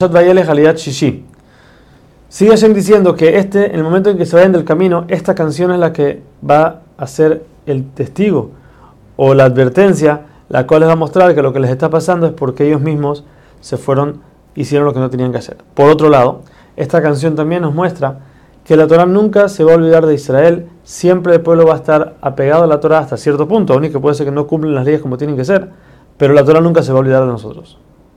Shishi. Sigue Hashem diciendo que este, en el momento en que se vayan del camino, esta canción es la que va a ser el testigo o la advertencia, la cual les va a mostrar que lo que les está pasando es porque ellos mismos se fueron, hicieron lo que no tenían que hacer. Por otro lado, esta canción también nos muestra que la Torah nunca se va a olvidar de Israel, siempre el pueblo va a estar apegado a la Torah hasta cierto punto, aún que puede ser que no cumplen las leyes como tienen que ser, pero la Torah nunca se va a olvidar de nosotros.